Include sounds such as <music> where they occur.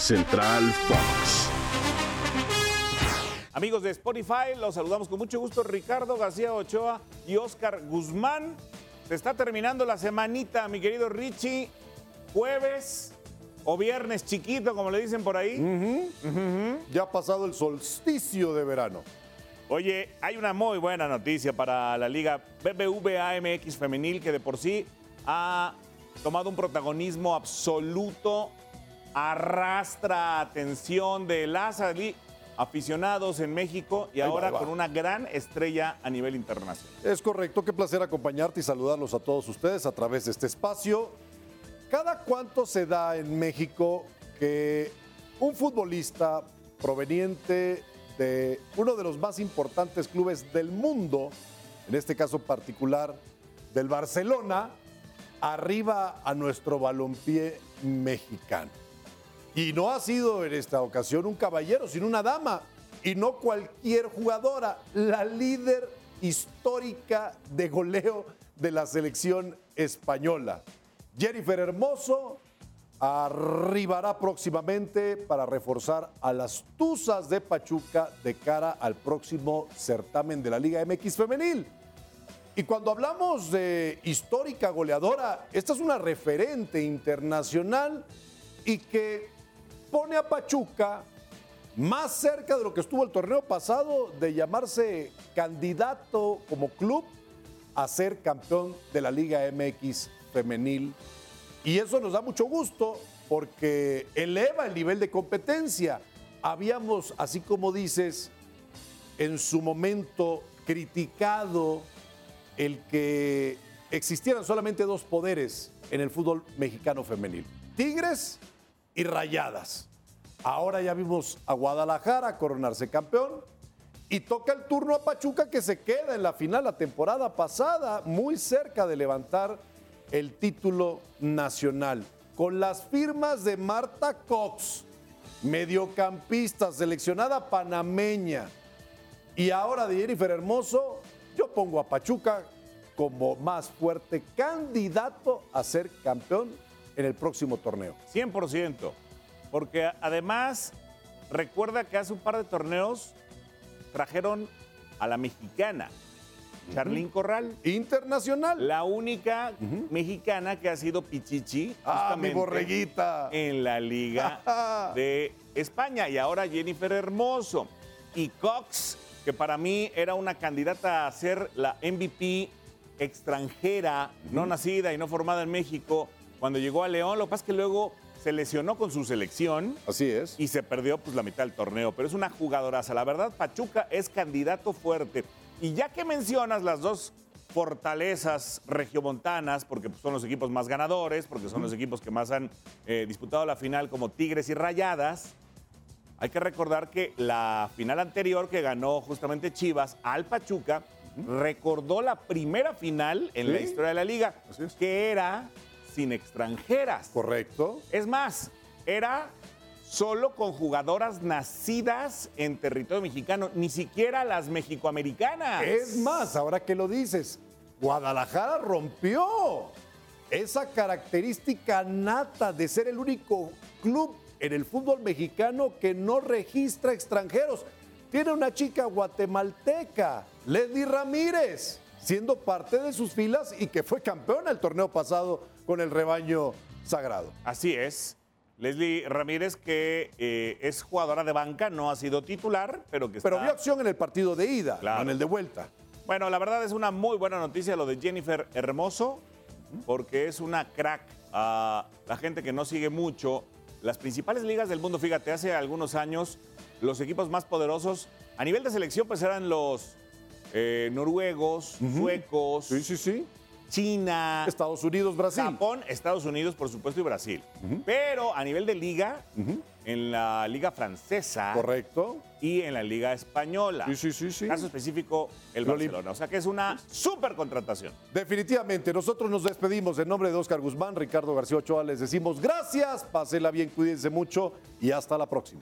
Central Fox. Amigos de Spotify, los saludamos con mucho gusto Ricardo García Ochoa y Oscar Guzmán. Se está terminando la semanita, mi querido Richie. Jueves o viernes chiquito, como le dicen por ahí. Ya ha pasado el solsticio de verano. Oye, hay una muy buena noticia para la liga BBVA MX femenil que de por sí ha tomado un protagonismo absoluto, arrastra atención de las aficionados en México y Ahí ahora va. con una gran estrella a nivel internacional. Es correcto, qué placer acompañarte y saludarlos a todos ustedes a través de este espacio. ¿Cada cuánto se da en México que un futbolista proveniente de uno de los más importantes clubes del mundo, en este caso particular del Barcelona, arriba a nuestro balompié mexicano? Y no ha sido en esta ocasión un caballero, sino una dama. Y no cualquier jugadora, la líder histórica de goleo de la selección española. Jennifer Hermoso arribará próximamente para reforzar a las Tuzas de Pachuca de cara al próximo certamen de la Liga MX femenil. Y cuando hablamos de histórica goleadora, esta es una referente internacional y que pone a Pachuca más cerca de lo que estuvo el torneo pasado de llamarse candidato como club a ser campeón de la Liga MX femenil. Y eso nos da mucho gusto porque eleva el nivel de competencia. Habíamos, así como dices, en su momento criticado el que existieran solamente dos poderes en el fútbol mexicano femenil, Tigres y Rayadas. Ahora ya vimos a Guadalajara coronarse campeón y toca el turno a Pachuca que se queda en la final la temporada pasada, muy cerca de levantar el título nacional. Con las firmas de Marta Cox, mediocampista, seleccionada panameña, y ahora de Jennifer Hermoso, yo pongo a Pachuca como más fuerte candidato a ser campeón en el próximo torneo. 100%. Porque además, recuerda que hace un par de torneos trajeron a la mexicana, Charlín Corral. Internacional. La única mexicana que ha sido Pichichi Ah, mi borreguita. en la Liga <laughs> de España. Y ahora Jennifer Hermoso. Y Cox, que para mí era una candidata a ser la MVP extranjera, no nacida y no formada en México, cuando llegó a León. Lo que pasa es que luego se lesionó con su selección Así es. y se perdió pues la mitad del torneo, pero es una jugadoraza. La verdad, Pachuca es candidato fuerte. Y ya que mencionas las dos fortalezas regiomontanas, porque pues, son los equipos más ganadores, porque son los equipos que más han eh, disputado la final como Tigres y Rayadas, hay que recordar que la final anterior que ganó justamente Chivas al Pachuca recordó la primera final en la historia de la liga, Así es. que era sin extranjeras. Correcto. Es más, era solo con jugadoras nacidas en territorio mexicano, ni siquiera las mexicoamericanas. Es más, ahora que lo dices, Guadalajara rompió esa característica nata de ser el único club en el fútbol mexicano que no registra extranjeros. Tiene una chica guatemalteca, Leslie Ramírez, siendo parte de sus filas y que fue campeona el torneo pasado con el rebaño sagrado. Así es. Leslie Ramírez, que eh, es jugadora de banca, no ha sido titular, pero que Pero está- vio acción en el partido de ida, Claro. no en el de vuelta. Bueno, la verdad es una muy buena noticia lo de Jennifer Hermoso, porque es una crack. A la gente que no sigue mucho, las principales ligas del mundo, fíjate, hace algunos años los equipos más poderosos a nivel de selección pues eran los eh, noruegos, suecos, Sí, sí, sí. China, Estados Unidos, Brasil. Japón, Estados Unidos, por supuesto, y Brasil. Pero a nivel de liga, en la liga francesa Correcto. y en la liga española. Sí, sí, sí, sí. Caso específico, el Lo Barcelona. O sea que es una súper contratación. Definitivamente, nosotros nos despedimos en nombre de Oscar Guzmán, Ricardo García Ochoa, les decimos gracias, pásenla bien, cuídense mucho y hasta la próxima.